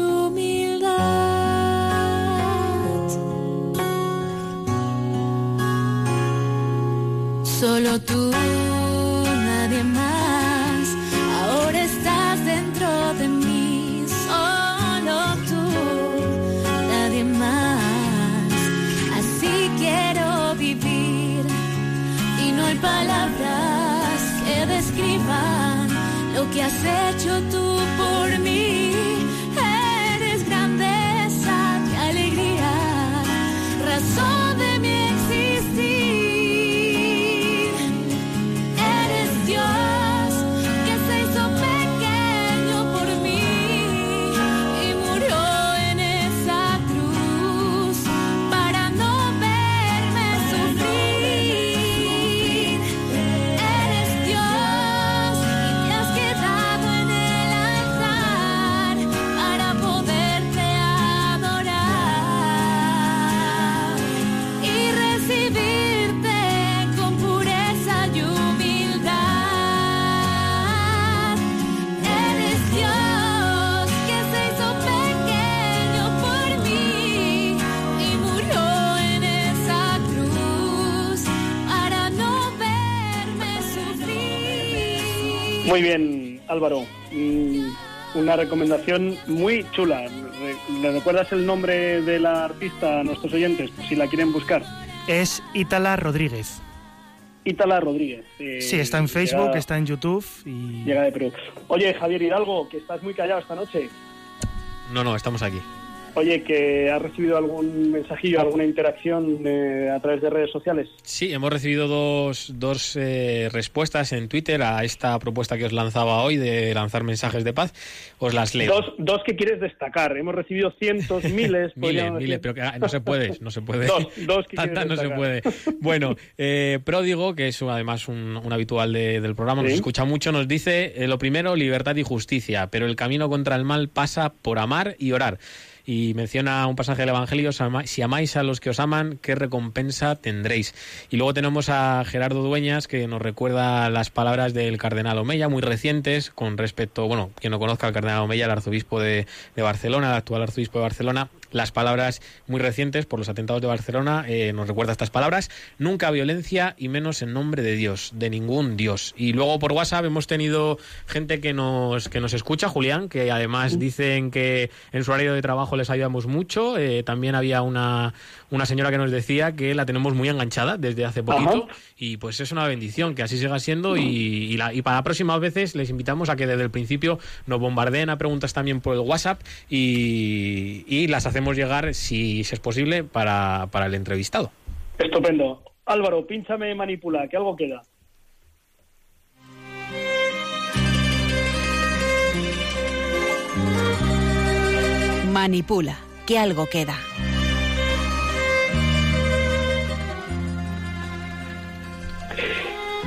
Tú, Muy bien, Álvaro. Mm, una recomendación muy chula. ¿Le recuerdas el nombre de la artista a nuestros oyentes, si la quieren buscar? Es Ítala Rodríguez. Ítala Rodríguez. eh, Sí, está en Facebook, llega- está en YouTube y... Llega de Perú. Oye, Javier Hidalgo, que estás muy callado esta noche. No, no, estamos aquí. Oye, que has recibido algún mensajillo, alguna interacción eh, a través de redes sociales. Sí, hemos recibido dos, dos eh, respuestas en Twitter a esta propuesta que os lanzaba hoy de lanzar mensajes de paz. Os las leo. Dos, dos que quieres destacar. Hemos recibido cientos, miles. Miles, miles, pero que, ah, no se puede, no se puede. Dos, dos que quieres no se puede. Bueno, eh, Pródigo, que es además un, un habitual de- del programa, nos escucha mucho, nos dice, eh, lo primero, libertad y justicia, pero el camino contra el mal pasa por amar y orar. Y menciona un pasaje del Evangelio, "Si amáis a los que os aman, ¿qué recompensa tendréis? Y luego tenemos a Gerardo Dueñas, que nos recuerda las palabras del cardenal Omeya, muy recientes, con respecto, bueno, quien no conozca al cardenal Omeya, el arzobispo de, de Barcelona, el actual arzobispo de Barcelona, las palabras muy recientes por los atentados de Barcelona, eh, nos recuerda estas palabras, nunca violencia y menos en nombre de Dios, de ningún Dios. Y luego por WhatsApp hemos tenido gente que nos, que nos escucha, Julián, que además dicen que en su horario de trabajo les ayudamos mucho. Eh, también había una, una señora que nos decía que la tenemos muy enganchada desde hace poquito Ajá. y pues es una bendición que así siga siendo y, y, la- y para próximas veces les invitamos a que desde el principio nos bombardeen a preguntas también por el WhatsApp y, y las hacemos llegar si, si es posible para, para el entrevistado. Estupendo. Álvaro, pínchame manipula, que algo queda. Manipula, que algo queda.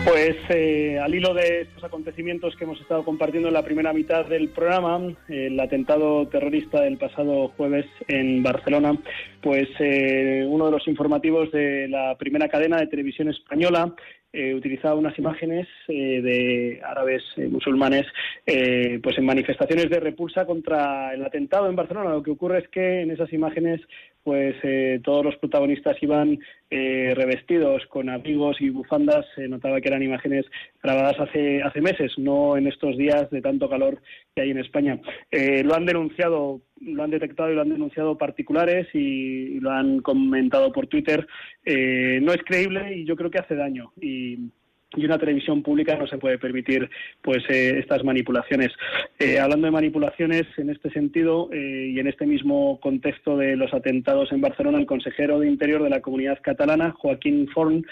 Pues eh, al hilo de estos acontecimientos que hemos estado compartiendo en la primera mitad del programa, el atentado terrorista del pasado jueves en Barcelona, pues eh, uno de los informativos de la primera cadena de televisión española eh, utilizaba unas imágenes eh, de árabes eh, musulmanes eh, pues en manifestaciones de repulsa contra el atentado en Barcelona. Lo que ocurre es que en esas imágenes pues eh, todos los protagonistas iban eh, revestidos con abrigos y bufandas. Se notaba que eran imágenes grabadas hace, hace meses, no en estos días de tanto calor que hay en España. Eh, lo han denunciado, lo han detectado y lo han denunciado particulares y, lo han comentado por Twitter. Eh, no es creíble y yo creo que hace daño. Y, y una televisión pública no se puede permitir pues eh, estas manipulaciones. Eh, hablando de manipulaciones, en este sentido eh, y en este mismo contexto de los atentados en Barcelona, el consejero de Interior de la Comunidad Catalana, Joaquín Forn,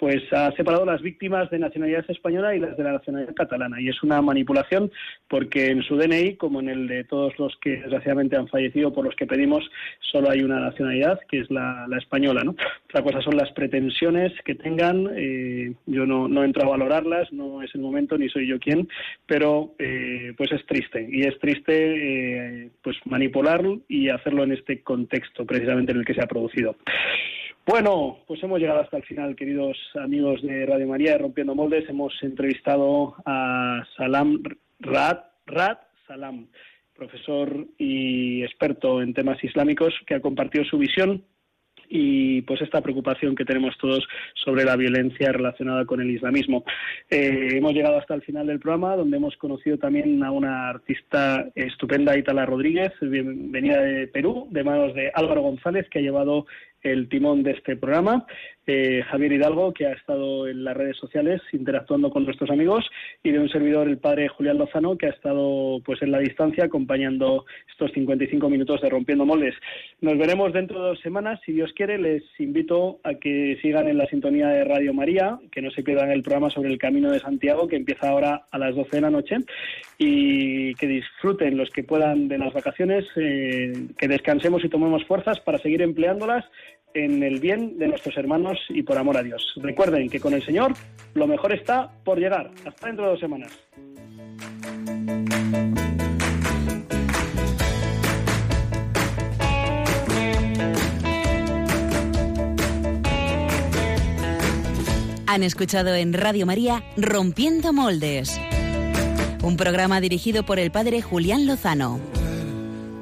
pues ha separado las víctimas de nacionalidad española y las de la nacionalidad catalana. Y es una manipulación porque en su DNI, como en el de todos los que desgraciadamente han fallecido por los que pedimos, solo hay una nacionalidad, que es la, la española. ¿no? Otra cosa son las pretensiones que tengan. eh, yo no, no entro a valorarlas, no es el momento ni soy yo quien, pero eh, pues es triste. Y es triste eh, pues manipularlo y hacerlo en este contexto precisamente en el que se ha producido. Bueno, pues hemos llegado hasta el final, queridos amigos de Radio María de Rompiendo Moldes. Hemos entrevistado a Salam Rat, Rat Salam, profesor y experto en temas islámicos, que ha compartido su visión y pues esta preocupación que tenemos todos sobre la violencia relacionada con el islamismo. Eh, hemos llegado hasta el final del programa, donde hemos conocido también a una artista estupenda, Itala Rodríguez, bien- venida de Perú, de manos de Álvaro González, que ha llevado el timón de este programa, eh, Javier Hidalgo, que ha estado en las redes sociales interactuando con nuestros amigos, y de un servidor, el padre Julián Lozano, que ha estado pues en la distancia acompañando estos 55 minutos de Rompiendo Moldes. Nos veremos dentro de dos semanas, si Dios quiere, les invito a que sigan en la sintonía de Radio María, que no se pierdan el programa sobre el Camino de Santiago, que empieza ahora a las 12 de la noche, y que disfruten los que puedan de las vacaciones, eh, que descansemos y tomemos fuerzas para seguir empleándolas en el bien de nuestros hermanos y por amor a Dios. Recuerden que con el Señor lo mejor está por llegar. Hasta dentro de dos semanas. Han escuchado en Radio María Rompiendo Moldes. Un programa dirigido por el padre Julián Lozano.